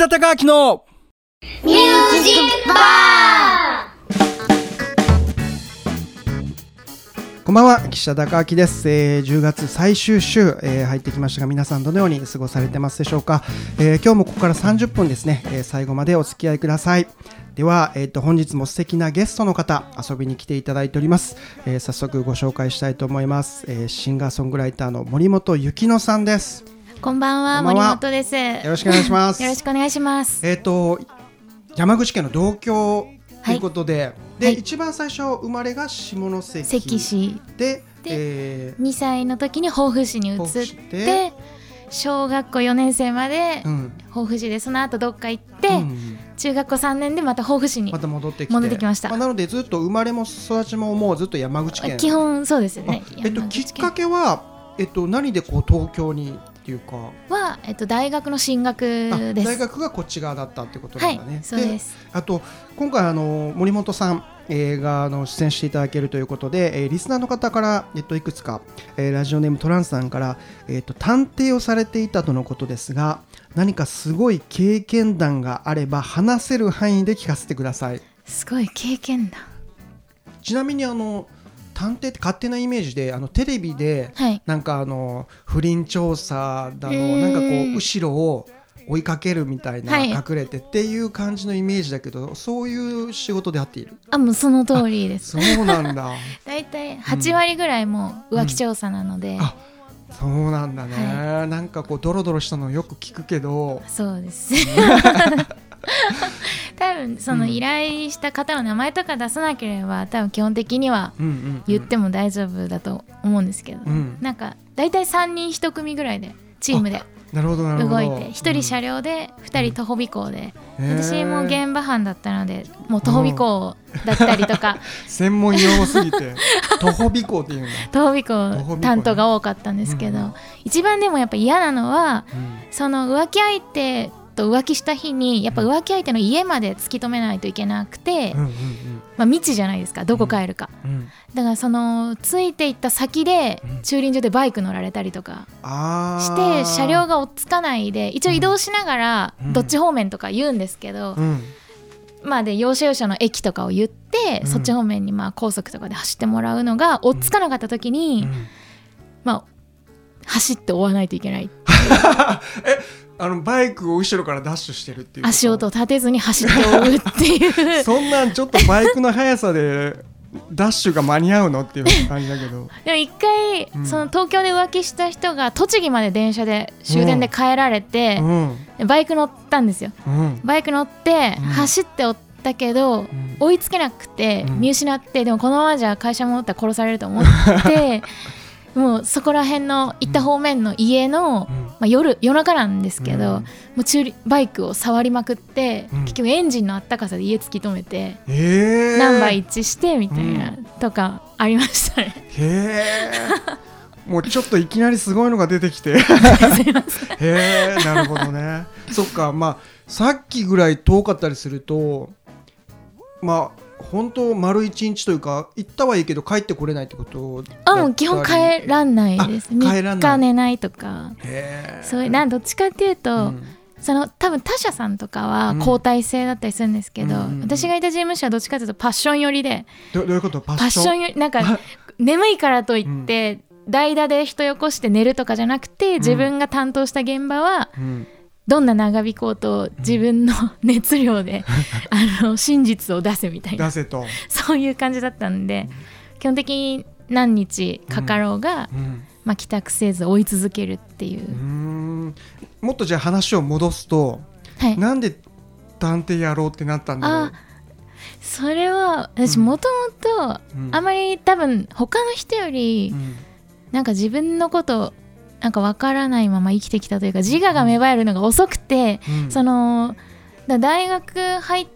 田孝明のミュージックバこんばんは岸田孝明です、えー10月最終週、えー入ってきましたが皆さんどのように過ごされてますでしょうか、えー今日もここから30分ですね、えー最後までお付き合いください。では、えー、と本日も素敵なゲストの方遊びに来ていただいております、えー早速ご紹介したいと思います、えーシンガーソングライターの森本幸乃さんです。こんばんは、こんばんは。森本です。よよろしくお願いします。ろしくお願いします。えっ、と山口県の同郷ということで、で、はい。一番最初生まれが下関関市。ででえー2歳の時に防府市に移っで。て、小学校4年生までうん。防府市で、その後どっか行って、うん中学校3年でまた防府市にま。た戻ってきて。戻ってきました。あ、なのでずっと生まれも育ちももうずっと山口県。基本そうですよね。あえっと、きっかけは、えっと、何でこう東京にいうかは、えっと、大学の進学あです。大学がこっち側だったってことなんだね、はい、そうです。あと今回あの森本さん、えーがあの出演していただけるということで、えーリスナーの方から、えっと、いくつか、えーラジオネームトランスさんから、えっと、探偵をされていたとのことですが何かすごい経験談があれば話せる範囲で聞かせてくださいすごい経験だ。ちなみにあの探偵って勝手なイメージであのテレビではい。なんかあの不倫調査だのうんなんかこう後ろを追いかけるみたいな、はい。隠れてっていう感じのイメージだけどそういう仕事であっている。あ、もうその通りです。そうなんだ。大体8割ぐらいもう浮気調査なので、あそうなんだね、なんかこうドロドロしたのよく聞くけど。そうです。多分その依頼した方の名前とか出さなければ多分基本的にはうんうんうん。言っても大丈夫だと思うんですけど、うん。なんか大体3人1組ぐらいでチームでなるほどなるほど。動いて1人車両で2人徒歩尾行で、うん。私も現場班だったのでもう徒歩尾行だったりとか。専門用語すぎて。徒歩尾行っていうんだ、徒歩尾行担当が多かったんですけど、うん。一番でもやっぱ嫌なのはうん。その浮気相手と浮気した日にやっぱ浮気相手の家まで突き止めないといけなくて、うんうんまあ、未知じゃないですかどこ帰るか、うん。うんだからそのついていった先でうん。駐輪場でバイク乗られたりとかあしーて車両が追っつかないで一応移動しながらうん。どっち方面とか言うんですけど、うん。まあで要所要所の駅とかを言って、うん。そっち方面にまあ高速とかで走ってもらうのが追っつかなかった時に、うん。まあ走って追わないといけない あのバイクを後ろからダッシュしてるっていう足音を立てずに走って追うっていう。そんなんちょっとバイクの速さでダッシュが間に合うのっていう感じだけど。でも一回、うん。その東京で浮気した人が栃木まで電車で終電で帰られてう、ん。バイク乗ったんですよ。うん。バイク乗ってうん。走って追ったけど、ん。追いつけなくてうん。見失って、でもこのままじゃ会社戻ったら殺されると思って もうそこら辺の行った方面の家の、うん。まあ、夜夜中なんですけど、うん。もう駐輪バイクを触りまくって、うん。結局エンジンのあったかさで家突き止めて、え。ー、ナンバー一致してみたいな、うとかありましたね。へえ。もうちょっといきなりすごいのが出てきて。へえなるほどね。そっかまあさっきぐらい遠かったりするとまあ本当丸一日というか行ったはいいけど帰ってこれないってことあもう基本帰らないです。あ帰らない。3日寝ないとか。そういうなんどっちかっていうと、うん。その多分他社さんとかはうん。交代制だったりするんですけど、うんうんうん。私がいた事務所はどっちかというとパッション寄りで。どどういうこと？パパッション寄りなんか眠いからといって、代打で人よこして寝るとかじゃなくて自分が担当した現場はうんどんな長引こうと自分の熱量で あの真実を出せみたいな。出せと、そういう感じだったんで基本的に何日かかろうが、うん。まあ、帰宅せず追い続けるっていう。もっとじゃあ話を戻すとはい、なんで探偵やろうってなったんだろう？あそれは私うん。もともとうん。あまり多分他の人よりうん。なんか自分のことなんかわからないまま生きてきたというか自我が芽生えるのが遅くて、うん。そのだ大学入っ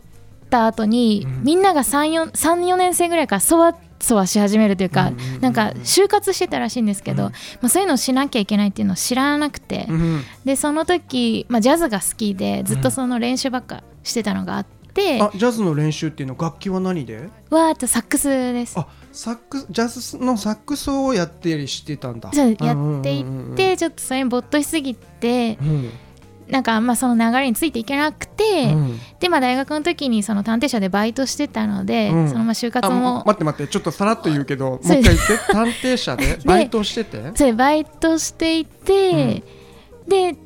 た後に、うん。みんなが34年生ぐらいからそわそわし始めるというか、うんなんか就活してたらしいんですけど、うん。まあ、そういうのをしなきゃいけないっていうのを知らなくて、うんでその時、まあ、ジャズが好きでずっとその練習ばっかしてたのがあって、あジャズの練習っていうの楽器は何で？わーっとサックスです。あサックスジャズのサックスをやってりしてたんだ。そうやっていってちょっとそれに没頭しすぎてうん。なんかまあその流れについていけなくて、うん。でまあ大学の時にその探偵社でバイトしてたので、うん。そのまあ就活あも待って待ってちょっとさらっと言うけどもう一回言って探偵社で バイトしてて？それバイトしていて、で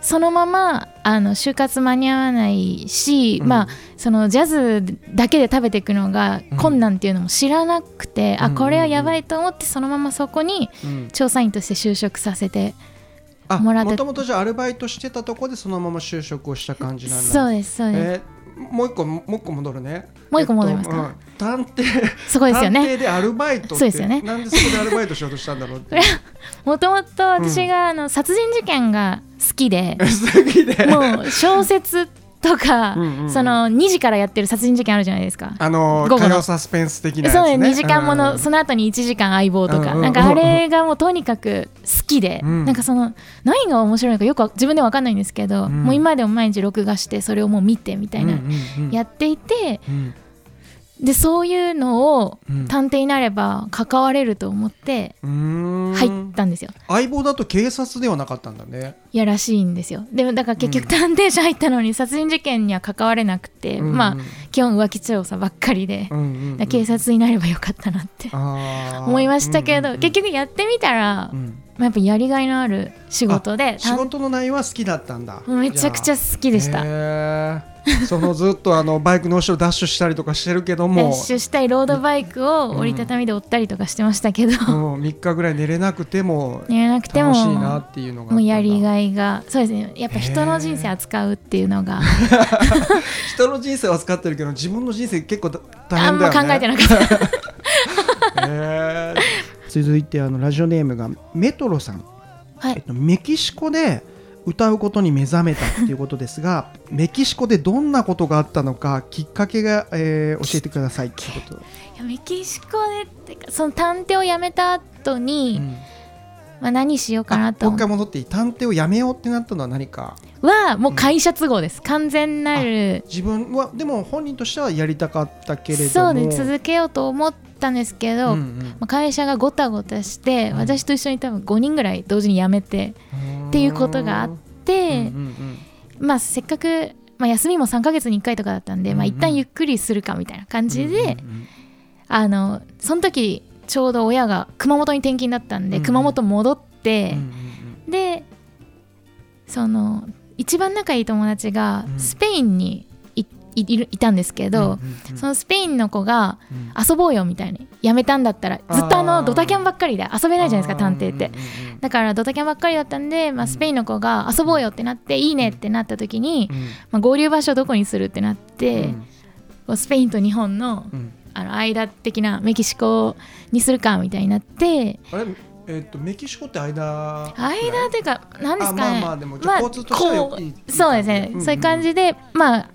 そのままあの就活間に合わないし、うん。まあそのジャズだけで食べていくのが困難っていうのも知らなくて、うん。あこれはやばいと思ってそのままそこにうん。調査員として就職させてあもらって。もともとじゃあアルバイトしてたとこでそのまま就職をした感じなんだ。そうですそうです、えーもう一個もう一個戻るね。もう一個戻りますか？えっとうん。探偵。そこですよ探ね偵でアルバイトそうですよね。なんでそこでアルバイトしようとしたんだろうって もともと私があの殺人事件が好きで、すぎで。もう小説とかうんうんうん。その2時からやってる殺人事件あるじゃないですか。あの午後の。火曜サスペンス的なやつ。そうねね2時間もの、うんその後に1時間相棒とか、うんうんなんかあれがもうとにかく好きで、うん。なんかその何が面白いのかよくわ自分では分かんないんですけど、うん。もう今でも毎日録画してそれをもう見てみたいな、うんうんうん。やっていてうんでそういうのをうん。探偵になれば関われると思って入ったんですよ。相棒だと警察ではなかったんだね。いやらしいんですよ。でもだから結局探偵社入ったのに殺人事件には関われなくて、うんうん。まあ基本浮気調査ばっかりで、うんうんうん。警察になればよかったなって思いましたけど、うんうんうん。結局やってみたら、うん。まあ、やっぱやりがいのある仕事で仕事の内容は好きだったんだ。ためちゃくちゃ好きでした。そのずっとあのバイクの後ろダッシュしたりとかしてるけどダもッシュしたりロードバイクを折りたたみで追ったりとかしてましたけど、うん、3日ぐらい寝れなくてもやらなくても楽しいなっていうのがもうやりがいがそうですね。やっぱ人の人生扱うっていうのが。人の人生は扱ってるけど自分の人生結構だ大あんま変だよね。考えてなかった。へー。続いてあのラジオネームがメトロさん、はい、えっと、メキシコで歌うことに目覚めたっていうことですが メキシコでどんなことがあったのかきっかけが、えー教えてくださいっていうこと、いやメキシコでってかその探偵を辞めた後に、うんまあ、何しようかあなと。もう一回戻って探偵をやめようってなったのは何か？はもう会社都合です、完全なる。自分はでも本人としてはやりたかったけれども。そうで続けようと思ったんですけど、うんうん。まあ、会社がごたごたして、うん。私と一緒に多分5人ぐらい同時に辞めてっていうことがあっうんて、うん。まあ、せっかく、まあ、休みも3ヶ月に1回とかだったんで、まあ、うんうん。一旦ゆっくりするかみたいな感じで、うんうん。あのその時ちょうど親が熊本に転勤だったんで、うん。うん熊本戻ってうん、うんでその一番仲いい友達がうん。スペインにいいいるいたんですけど、そのスペインの子がうん。遊ぼうよみたいにやめたんだったらずっとあのドタキャンばっかりで遊べないじゃないですか探偵って。だからドタキャンばっかりだったんで、まあ、うん。スペインの子が遊ぼうよってなっていいねってなった時に、うん。まあ、合流場所どこにするってなって、スペインと日本のうんあの間的なメキシコにするかみたいになってあれ？えっとメキシコって間？間っていうか何ですかね。あまあまあでも交通としてそうですね、うんうんそういう感じでまあ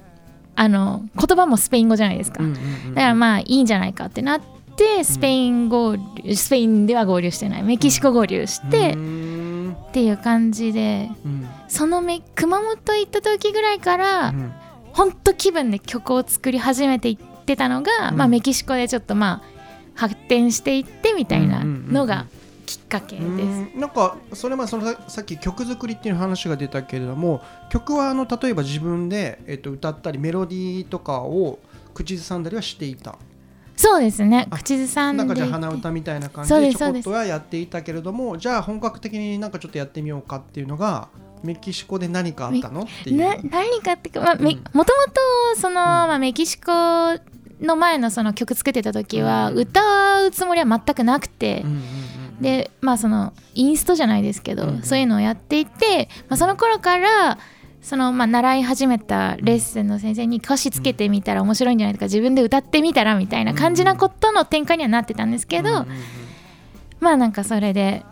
あの言葉もスペイン語じゃないですか、うんうんうんだからまあいいんじゃないかってなってスペイン合流スペインでは合流してない。メキシコ合流してうーん。っていう感じでうん。そのめ熊本行った時ぐらいから、うん。ほんと気分で曲を作り始めていってたのが、うん。まあ、メキシコでちょっとまあ発展していってみたいなうんうんうんうん。のがきっかけです。うん。なんかそれまあそのささっき曲作りっていう話が出たけれども曲はあの例えば自分で、えっと、歌ったりメロディーとかを口ずさんだりはしていた。そうですね。あ口ずさんで。なんかじゃあ鼻歌みたいな感じでちょこっとはやっていたけれどもじゃあ本格的になんかちょっとやってみようかっていうのがメキシコで何かあったのっていう。な何かってか、まあもともとその、まあ、メキシコの前のその曲作ってた時は、うん。歌うつもりは全くなくて、でまあそのインストじゃないですけど、うんそういうのをやっていて、まあ、その頃からそのまあ習い始めたレッスンの先生に歌詞つけてみたら面白いんじゃないとか自分で歌ってみたらみたいな感じなことの展開にはなってたんですけど、まあなんかそれで、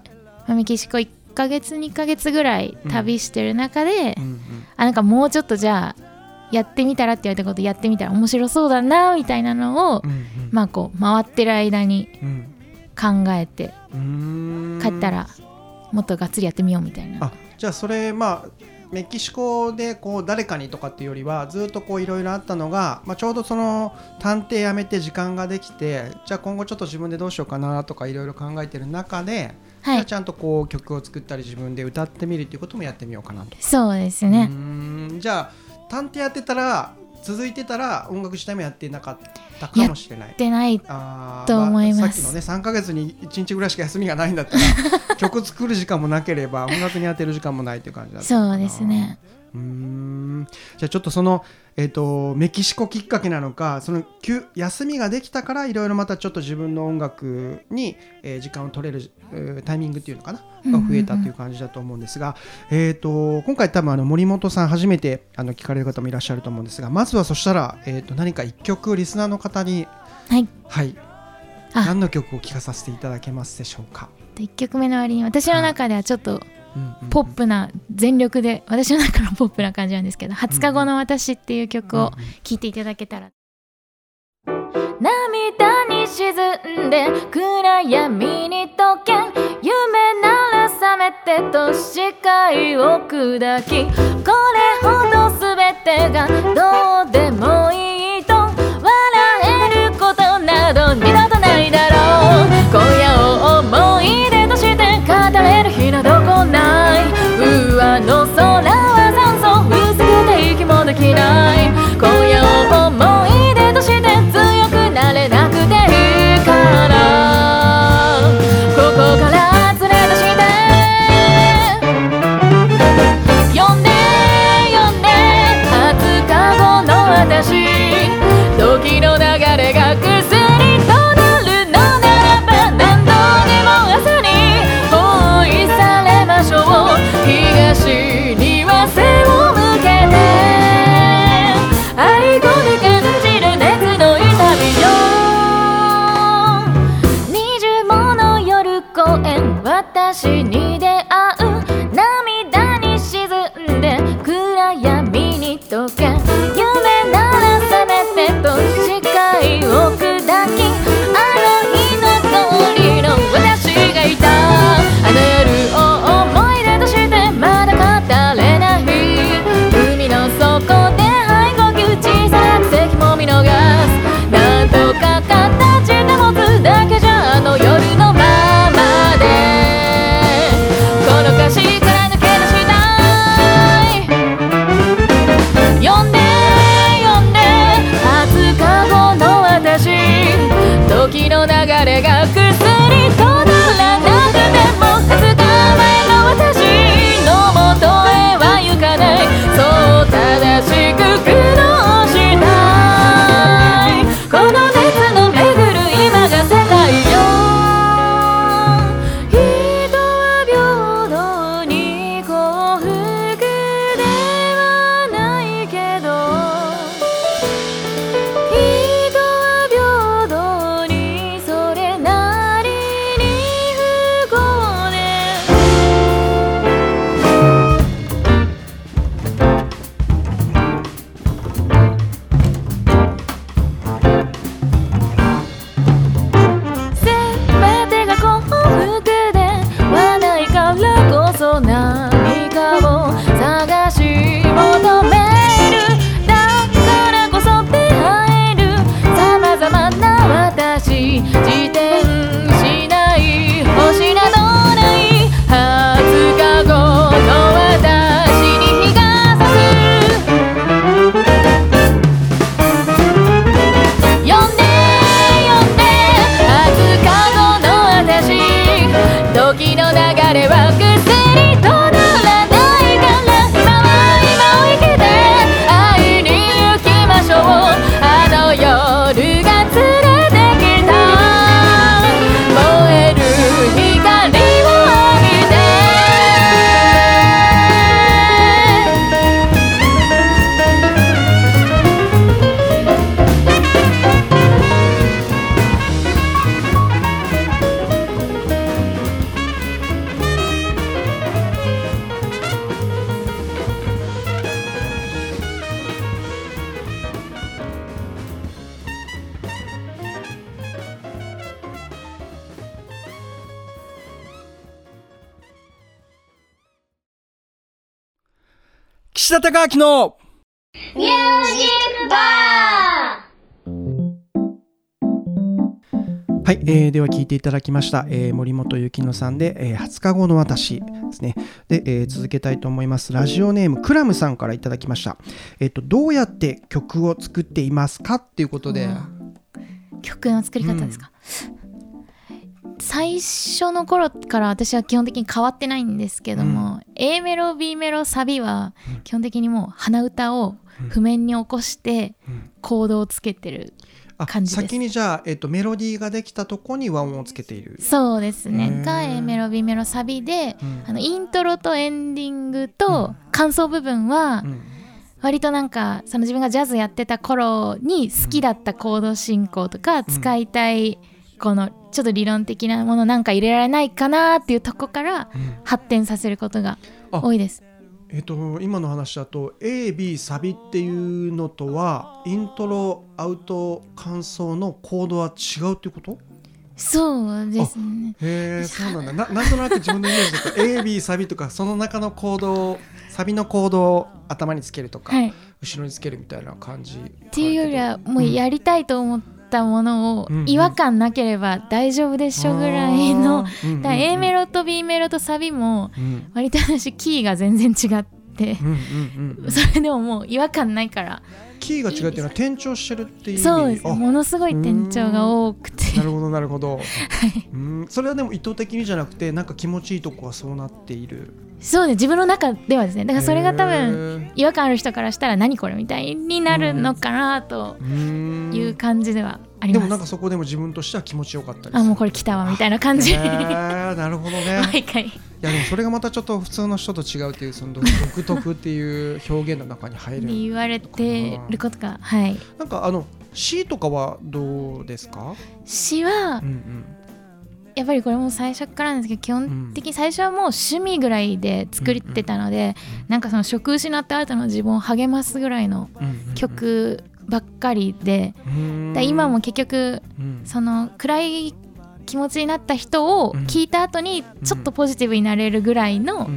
まあメキシコ1ヶ月2ヶ月ぐらい旅してる中で、あなんかもうちょっとじゃあやってみたらって言われたことやってみたら面白そうだなみたいなのを、うんうん。まあこう回ってる間にうん考えてうーん。帰ったらもっとがっつりやってみようみたいな。あじゃあそれまあメキシコでこう誰かにとかっていうよりはずっとこういろいろあったのが、まあ、ちょうどその探偵辞めて時間ができてじゃあ今後ちょっと自分でどうしようかなとかいろいろ考えてる中ではい。じゃあちゃんとこう曲を作ったり自分で歌ってみるっていうこともやってみようかなと。そうですうねじゃあ探偵やってたら続いてたら音楽自体もやってなかったかもしれない。でないあーと思います。あ、さっきのね3か月に1日ぐらいしか休みがないんだったら 曲作る時間もなければ音楽に当てる時間もないっていう感じだったそうですねうーん。じゃあちょっとその、えー、とメキシコきっかけなのかその休休みができたからいろいろまたちょっと自分の音楽に、えー時間を取れる、えータイミングっていうのかなが増えたという感じだと思うんですが、えー、と今回多分あの森本さん初めてあの聞かれる方もいらっしゃると思うんですがまずはそしたら、えー、と何か一曲リスナーの方にはい。はい。あ。何の曲を聴かさせていただけますでしょうか、1曲目の割に私の中ではちょっとうんうんうんポップな全力で私の中のポップな感じなんですけど「20日後の私」っていう曲を聴いていただけたら。涙に沈んで暗闇に溶け夢なら覚めてと視界を砕きこれほど全てがどうでもいい田隆明のミュージックバーはい、えーでは聞いていただきました、えー森本幸乃さんで、えー20日後の私ですね。で、えー続けたいと思います。ラジオネームクラムさんからいただきました。えっ、と、どうやって曲を作っていますかっていうことで、曲の作り方ですか、最初の頃から私は基本的に変わってないんですけども、A メロ B メロサビは基本的にもう鼻歌を譜面に起こしてうん。コードをつけてるあ感じです。先にじゃあ、えっとメロディーができたとこに和音をつけている。そうですへねー。が A メロ B メロサビでうん。あのイントロとエンディングと感想部分はうん。割となんかその自分がジャズやってた頃に好きだったコード進行とか使いたいこのちょっと理論的なものなんか入れられないかなっていうとこからうん。発展させることが多いです。えっと今の話だと AB サビっていうのとはイントロアウト感想のコードは違うっていうこと？そうですね。へえそうなんだ。ななんとなく自分のイメージだと AB サビとかその中のコードをサビのコードを頭につけるとか、はい、っ後ろにつけるみたいな感じ。ていうよりはもうやりたいと思ったものをうん違和感なければ大丈夫でしょぐらいの。うんう A メロと B メロとサビもうん。割と私キーが全然違って。それでももう違和感ないからキーが違うっていうのは転調してるっていう意味。そうですあものすごい転調が多くて。なるほどなるほど、うん。それはでも意図的にじゃなくてなんか気持ちいいとこはそうなっている。そうです自分の中ではですね。だからそれが多分分違和感ある人からしたら何これみたいになるのかなという感じではでもなんかそこでも自分としては気持ちよかったりあもうこれ来たわみたいな感じ。へーなるほどね。毎回。いやでもそれがまたちょっと普通の人と違うっていうその独 独特っていう表現の中に入る言われてることがはい。なんかあの詩とかはどうですか？詩はうんうん。やっぱりこれも最初からなんですけど基本的に最初はもう趣味ぐらいで作ってたので、なんかその職失った後の自分を励ますぐらいのうんうん。曲ばっかりで、今も結局うん。その暗い気持ちになった人を聞いた後にちょっとポジティブになれるぐらいの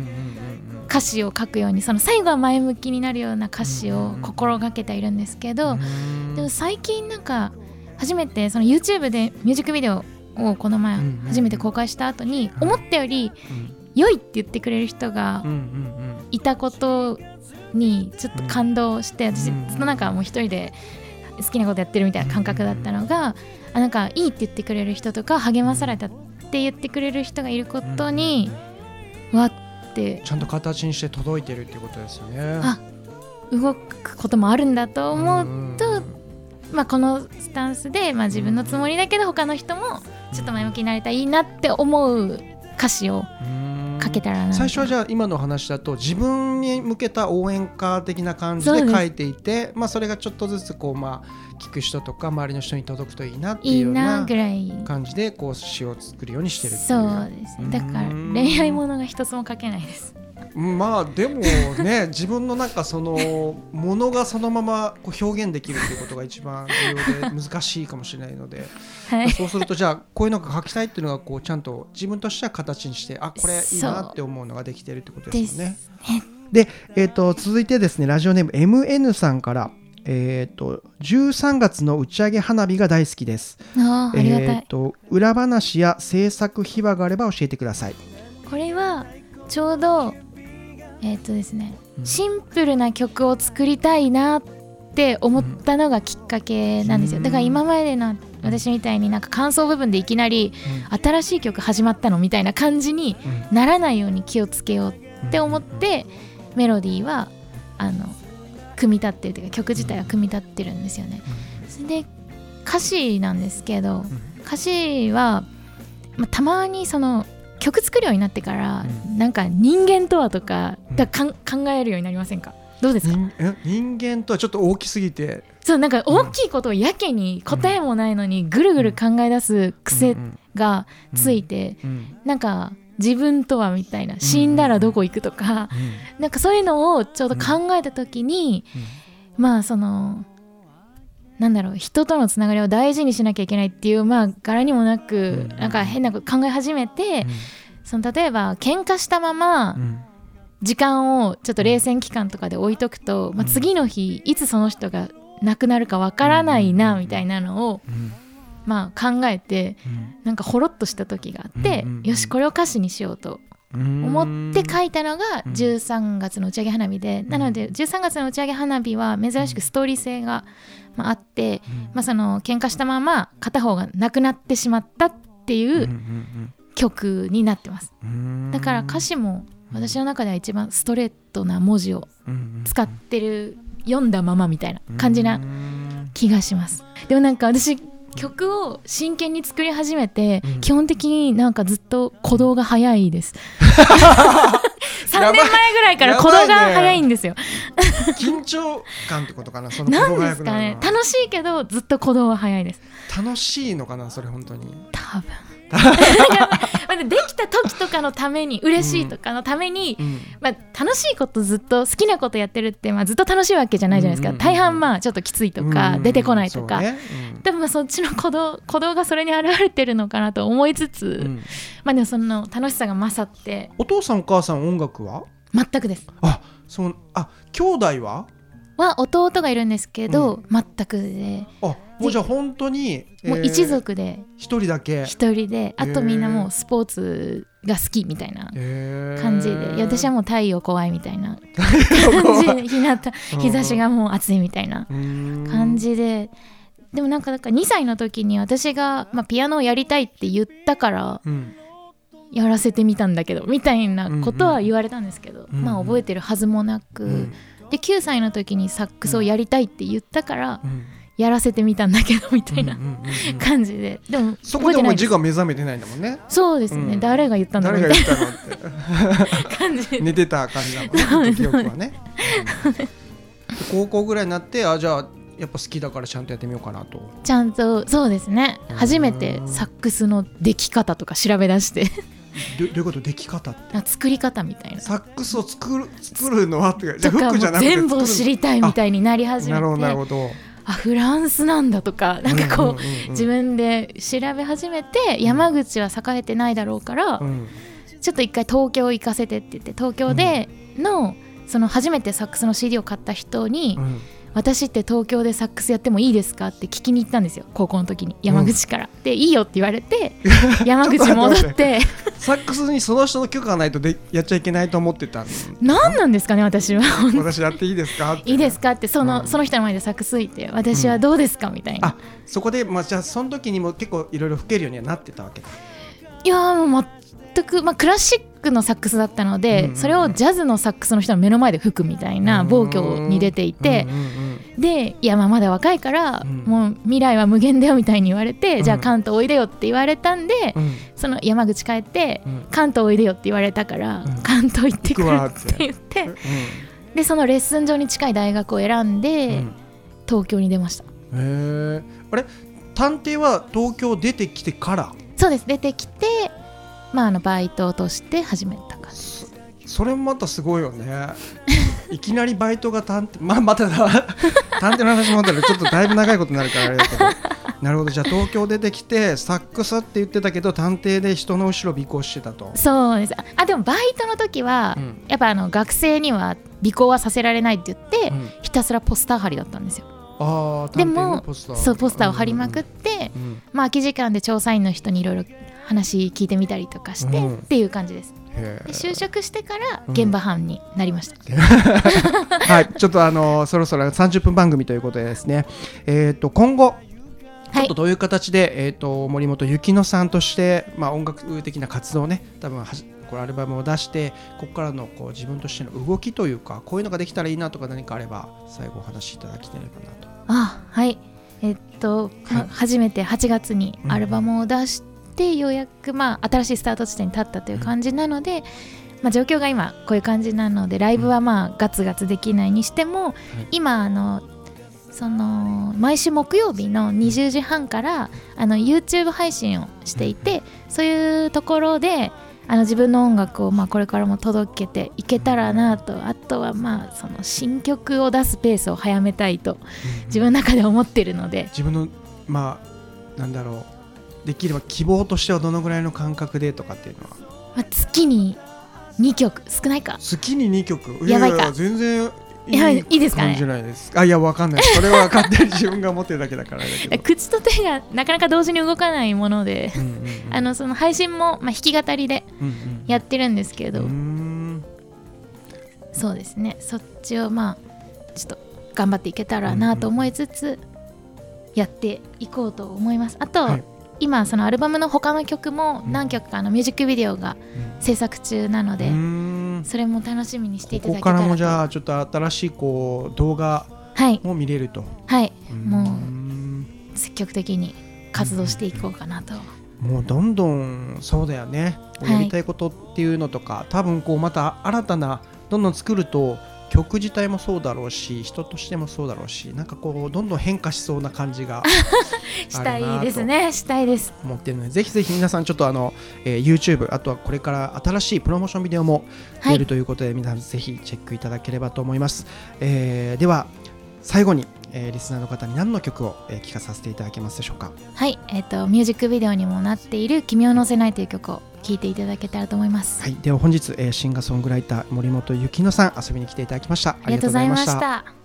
歌詞を書くようにその最後は前向きになるような歌詞を心がけているんですけどうん。でも最近なんか初めてその YouTube でミュージックビデオをこの前うん初めて公開した後にうん。思ったよりうん良いって言ってくれる人がいたことにちょっと感動して私うん。ずっとなんかもう一人で好きなことやってるみたいな感覚だったのがあなんかいいって言ってくれる人とか励まされたって言ってくれる人がいることにわって。ちゃんと形にして届いてるってことですよね。あ動くこともあるんだと思うと、まあ、このスタンスで、まあ、自分のつもりだけど他の人もちょっと前向きになれたらいいなって思う歌詞をかけたらな最初はじゃあ今の話だと自分に向けた応援歌的な感じで書いていてまあ、それがちょっとずつこう、まあ、聞く人とか周りの人に届くといいなっていうようななぐらい。感じでこう詩を作るようにしてるっていう。そうです。ねだからうん。恋愛ものが一つも書けないですまあでもね 自分のなんかそのものがそのままこう表現できるっていうことが一番重要で難しいかもしれないのではいそうするとじゃあこういうのが書きたいっていうのがこうちゃんと自分としては形にしてあこれいいなって思うのができてるってことですよね。で、えー、と続いてですねラジオネーム MN さんから、えー、と13月の打ち上げ花火が大好きです。あーありがたい、えー、と裏話や制作秘話があれば教えてください。これはちょうどえっ、とですね、うん。シンプルな曲を作りたいなって思ったのがきっかけなんですよ。だから今までの私みたいになんか感想部分でいきなり新しい曲始まったのみたいな感じにならないように気をつけようって思ってメロディーはあの組み立ってるというか曲自体は組み立ってるんですよね。それで歌詞なんですけど歌詞は、まあ、たまにその曲作るようになってから、なんか人間とはとかだかん考えるようになりませんか？どうですか？人え？人間とはちょっと大きすぎて？そうなんか大きいことをやけに答えもないのにぐるぐる考え出す癖がついて、うんなんか自分とはみたいな死んだらどこ行くとか、なんかそういうのをちょうど考えた時に、まあそのなんだろう人とのつながりを大事にしなきゃいけないっていうまあ柄にもなく、うん。なんか変なこと考え始めて、その例えば喧嘩したままうん。時間をちょっと冷戦期間とかで置いとくと、まあ、次の日いつその人が亡くなるかわからないなみたいなのをうん。まあ、考えてうん。なんかほろっとした時があって、よしこれを歌詞にしようと思って書いたのがうん。13月の打ち上げ花火で、なので13月の打ち上げ花火は珍しくストーリー性が、まあ、あって、まあ、その喧嘩したまま片方がなくなってしまったっていう曲になってます。だから歌詞も私の中では一番ストレートな文字を使ってる読んだままみたいな感じうなん。気がします。でもなんか私曲を真剣に作り始めて、うん。基本的になんかずっと鼓動が早いです。3やばい。年前ぐらいから鼓動が早いんですよ。緊張感ってことかなそのなん鼓動がですかね。楽しいけどずっと鼓動は早いです。楽しいのかなそれ本当に。多分。まあできた時とかのために嬉しいとかのために、うん。まあ、楽しいことずっと好きなことやってるって、まあ、ずっと楽しいわけじゃないじゃないですか、大半まあちょっときついとか、うん。出てこないとか、ね。うん。でもまあそっちの鼓動鼓動がそれに現れてるのかなと思いつつ、うん。まあでもその楽しさが勝って。お父さんお母さん音楽は？全くです。あそうあ兄弟は？は弟がいるんですけど、全くで。あもうじゃあ本当にもう一族で。一人だけ。一人で、あとみんなもうスポーツが好きみたいな感感じで、いや私はもう太陽怖いみたいな感感じ日向日差しがもう暑いみたいな感じで、でもなんかなんか2歳の時に私が、まあ、ピアノをやりたいって言ったからうん。やらせてみたんだけどみたいなことは言われたんですけど、うんうんまあ覚えてるはずもなく、うん。で9歳の時にサックスをやりたいって言ったからうんやらせてみたんだけどみたいな感じで。でもそこでも字が目覚めてないんだもんね。そうですね、うん。誰が言ったんだろうみたい誰が言ったのって。な感じ。で寝てた感じだもんね。記憶はね、うん。で高校ぐらいになってあじゃあやっぱ好きだからちゃんとやってみようかなと。ちゃんとそうですね。うん。初めてサックスの出来方とか調べ出して。どどういうこと？出来方って。あ作り方みたいな。サックスを作る作るのはってかじゃフックじゃなくて全部を知りたいみたいになり始めて。なるほどなるほどあフランスなんだとかなんかこう,、自分で調べ始めて山口は栄えてないだろうから、うん。ちょっと一回東京行かせてって言って東京での、その初めてサックスの CD を買った人に、うん私って東京でサックスやってもいいですか？って聞きに行ったんですよ高校の時に山口から、でいいよって言われて 山口戻って。サックスにその人の許可がないとでやっちゃいけないと思ってたん？何なんですかね私は。私やっていいですか？って。いいですかってその,、うん。その人の前でサックス吹いて私はどうですかみたいな、あそこでまあじゃあその時にも結構いろいろ吹けるようにはなってたわけだ。いやーもう全く、まあ、クラシックのサックスだったので、それをジャズのサックスの人の目の前で吹くみたいな暴挙に出ていてでいやまあまだ若いから、うん。もう未来は無限だよみたいに言われて、うん。じゃあ関東おいでよって言われたんで、うん。その山口帰って、うん。関東おいでよって言われたから、うん。関東行ってくるって言ってうんでそのレッスン場に近い大学を選んで、うん。東京に出ました。へえあれ？探偵は東京出てきてから？そうです。出てきてまああのバイトとして始めた感じ。それもまたすごいよね。いきなりバイトが探偵 まあまただ 探偵の話もあったらちょっとだいぶ長いことになるからあれだけど。なるほど。じゃあ東京出てきてサックスって言ってたけど探偵で人の後ろ尾行してたと。そうです。ああでもバイトの時は、うん。やっぱあの学生には尾行はさせられないって言って、うん。ひたすらポスター貼りだったんですよ。ああでもそうポスターを貼りまくって、うん。うん。まあ空き時間で調査員の人にいろいろ話聞いてみたりとかして、うん。っていう感じです。で就職してからうん。現場班になりました、はい、ちょっとあのそろそろ30分番組ということでですね、えっ、と今後ちょっとどういう形で、えっ、と森本幸乃さんとしてまあ音楽的な活動をね、多分はじこれアルバムを出してここからのこう自分としての動きというかこういうのができたらいいなとか何かあれば最後お話しいただきたいかなと。あはい。えっと、まあ初めて8月にアルバムを出して、ようやくまあ新しいスタート地点に立ったという感じなので、まあ、状況が今こういう感じなのでライブはまあガツガツできないにしても、今あのその毎週木曜日の20時半からあの YouTube 配信をしていてそういうところであの自分の音楽をまあこれからも届けていけたらなとあとはまあその新曲を出すペースを早めたいと自分の中で思ってるので。自分のまあなんだろうできれば希望としてはどのぐらいの感覚でとかっていうのは？まあ月に2曲。少ないか。月に2曲？やばいか。全然いやいいですかね？感じないです。あいやわかんないそれは 勝手に自分が思ってるだけだから口と手がなかなか同時に動かないもので、うんうんうん。あのその配信も、まあ、弾き語りでやってるんですけど、うーん。そうですね。そっちをまあちょっと頑張っていけたらなと思いつつ、やっていこうと思います。あと、はい今そのアルバムの他の曲も何曲かのミュージックビデオが制作中なので、それも楽しみにしていただここからけたらともじゃあちょっと新しいこう動画はい。も見れると。はい。もううん。積極的に活動していこうかなと、もうどんどんそうだよね、はい。やりたいことっていうのとか多分こうまた新たなどんどん作ると曲自体もそうだろうし人としてもそうだろうしなんかこうどんどん変化しそうな感じが したいですね。したいです。思ってるのでぜひぜひ皆さんちょっとあの、えー YouTube あとはこれから新しいプロモーションビデオもはい。出るということで、皆さんぜひチェックいただければと思います、えーでは最後に、えーリスナーの方に何の曲を、えー聴かさせていただけますでしょうか？はい。えっ、とミュージックビデオにもなっている「君を乗せない」という曲を聴いていただけたらと思います、はい、では本日、えーシンガーソングライター森本幸乃さん遊びに来ていただきました。ありがとうございました